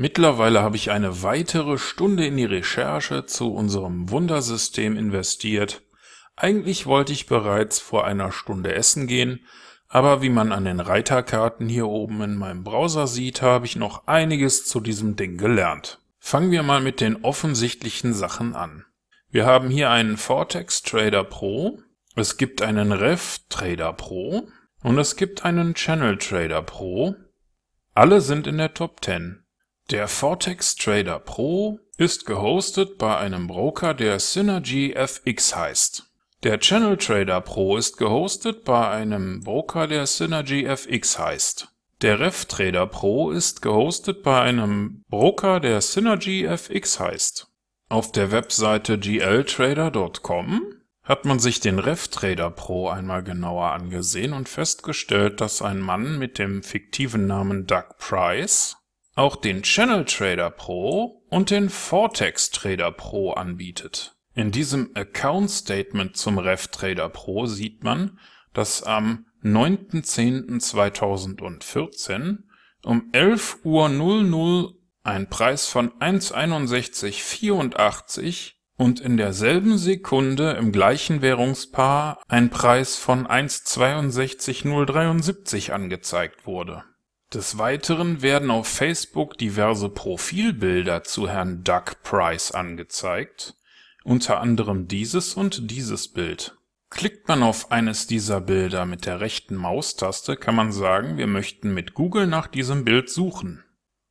Mittlerweile habe ich eine weitere Stunde in die Recherche zu unserem Wundersystem investiert. Eigentlich wollte ich bereits vor einer Stunde essen gehen, aber wie man an den Reiterkarten hier oben in meinem Browser sieht, habe ich noch einiges zu diesem Ding gelernt. Fangen wir mal mit den offensichtlichen Sachen an. Wir haben hier einen Vortex Trader Pro, es gibt einen Rev Trader Pro und es gibt einen Channel Trader Pro. Alle sind in der Top 10. Der Vortex Trader Pro ist gehostet bei einem Broker, der Synergy FX heißt. Der Channel Trader Pro ist gehostet bei einem Broker, der Synergy FX heißt. Der Rev Trader Pro ist gehostet bei einem Broker, der Synergy FX heißt. Auf der Webseite gltrader.com hat man sich den Rev Trader Pro einmal genauer angesehen und festgestellt, dass ein Mann mit dem fiktiven Namen Doug Price auch den Channel Trader Pro und den Vortex Trader Pro anbietet. In diesem Account Statement zum RevTrader Pro sieht man, dass am 9.10.2014 um 11.00 Uhr ein Preis von 1,6184 und in derselben Sekunde im gleichen Währungspaar ein Preis von 1,62073 angezeigt wurde. Des Weiteren werden auf Facebook diverse Profilbilder zu Herrn Doug Price angezeigt unter anderem dieses und dieses Bild. Klickt man auf eines dieser Bilder mit der rechten Maustaste, kann man sagen, wir möchten mit Google nach diesem Bild suchen.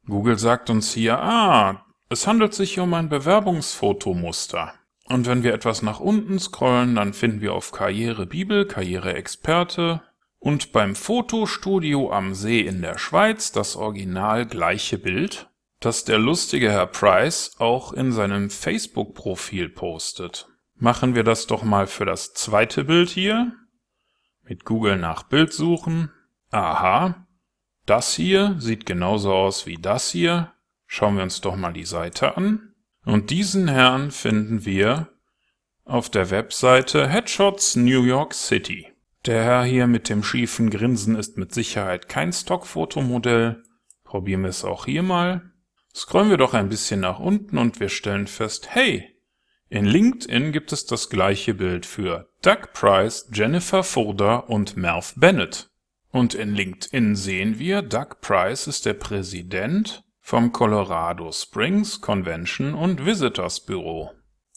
Google sagt uns hier, ah, es handelt sich um ein Bewerbungsfotomuster. Und wenn wir etwas nach unten scrollen, dann finden wir auf Karriere Bibel, Karriere Experte und beim Fotostudio am See in der Schweiz das original gleiche Bild das der lustige Herr Price auch in seinem Facebook-Profil postet. Machen wir das doch mal für das zweite Bild hier. Mit Google nach Bild suchen. Aha, das hier sieht genauso aus wie das hier. Schauen wir uns doch mal die Seite an. Und diesen Herrn finden wir auf der Webseite Headshots New York City. Der Herr hier mit dem schiefen Grinsen ist mit Sicherheit kein Stockfotomodell. Probieren wir es auch hier mal. Scrollen wir doch ein bisschen nach unten und wir stellen fest, hey, in LinkedIn gibt es das gleiche Bild für Doug Price, Jennifer Furder und Merv Bennett. Und in LinkedIn sehen wir, Doug Price ist der Präsident vom Colorado Springs Convention und Visitors Büro.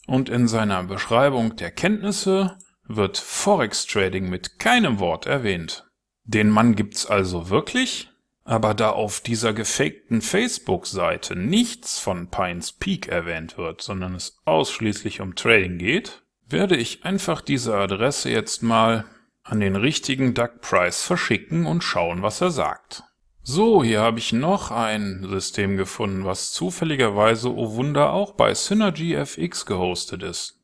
Und in seiner Beschreibung der Kenntnisse wird Forex Trading mit keinem Wort erwähnt. Den Mann gibt's also wirklich? Aber da auf dieser gefakten Facebook-Seite nichts von Pines Peak erwähnt wird, sondern es ausschließlich um Trading geht, werde ich einfach diese Adresse jetzt mal an den richtigen Duck Price verschicken und schauen, was er sagt. So, hier habe ich noch ein System gefunden, was zufälligerweise, oh Wunder, auch bei Synergy FX gehostet ist.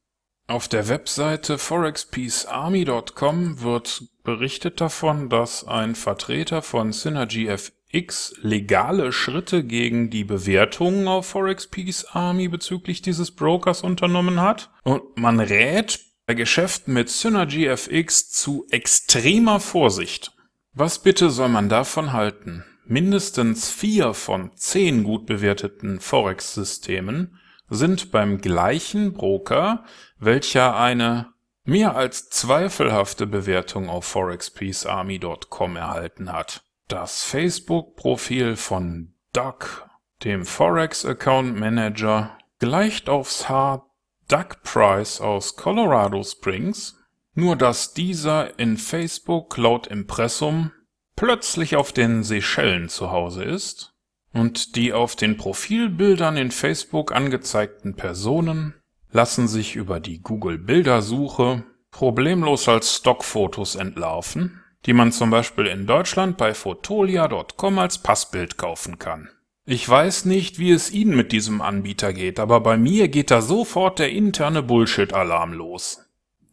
Auf der Webseite forexpeacearmy.com wird berichtet davon, dass ein Vertreter von Synergy FX legale Schritte gegen die Bewertungen auf Forex Peace Army bezüglich dieses Brokers unternommen hat und man rät bei Geschäften mit Synergy FX zu extremer Vorsicht. Was bitte soll man davon halten? Mindestens vier von zehn gut bewerteten Forex-Systemen sind beim gleichen Broker, welcher eine mehr als zweifelhafte Bewertung auf forexpeacearmy.com erhalten hat. Das Facebook-Profil von Doug, dem Forex Account Manager, gleicht aufs Haar Doug Price aus Colorado Springs, nur dass dieser in Facebook laut Impressum plötzlich auf den Seychellen zu Hause ist und die auf den Profilbildern in Facebook angezeigten Personen lassen sich über die Google-Bildersuche problemlos als Stockfotos entlarven, die man zum Beispiel in Deutschland bei fotolia.com als Passbild kaufen kann. Ich weiß nicht, wie es Ihnen mit diesem Anbieter geht, aber bei mir geht da sofort der interne Bullshit-Alarm los.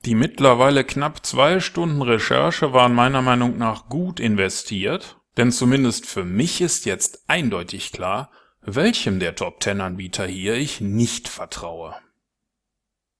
Die mittlerweile knapp zwei Stunden Recherche waren meiner Meinung nach gut investiert, denn zumindest für mich ist jetzt eindeutig klar, welchem der Top 10 Anbieter hier ich nicht vertraue.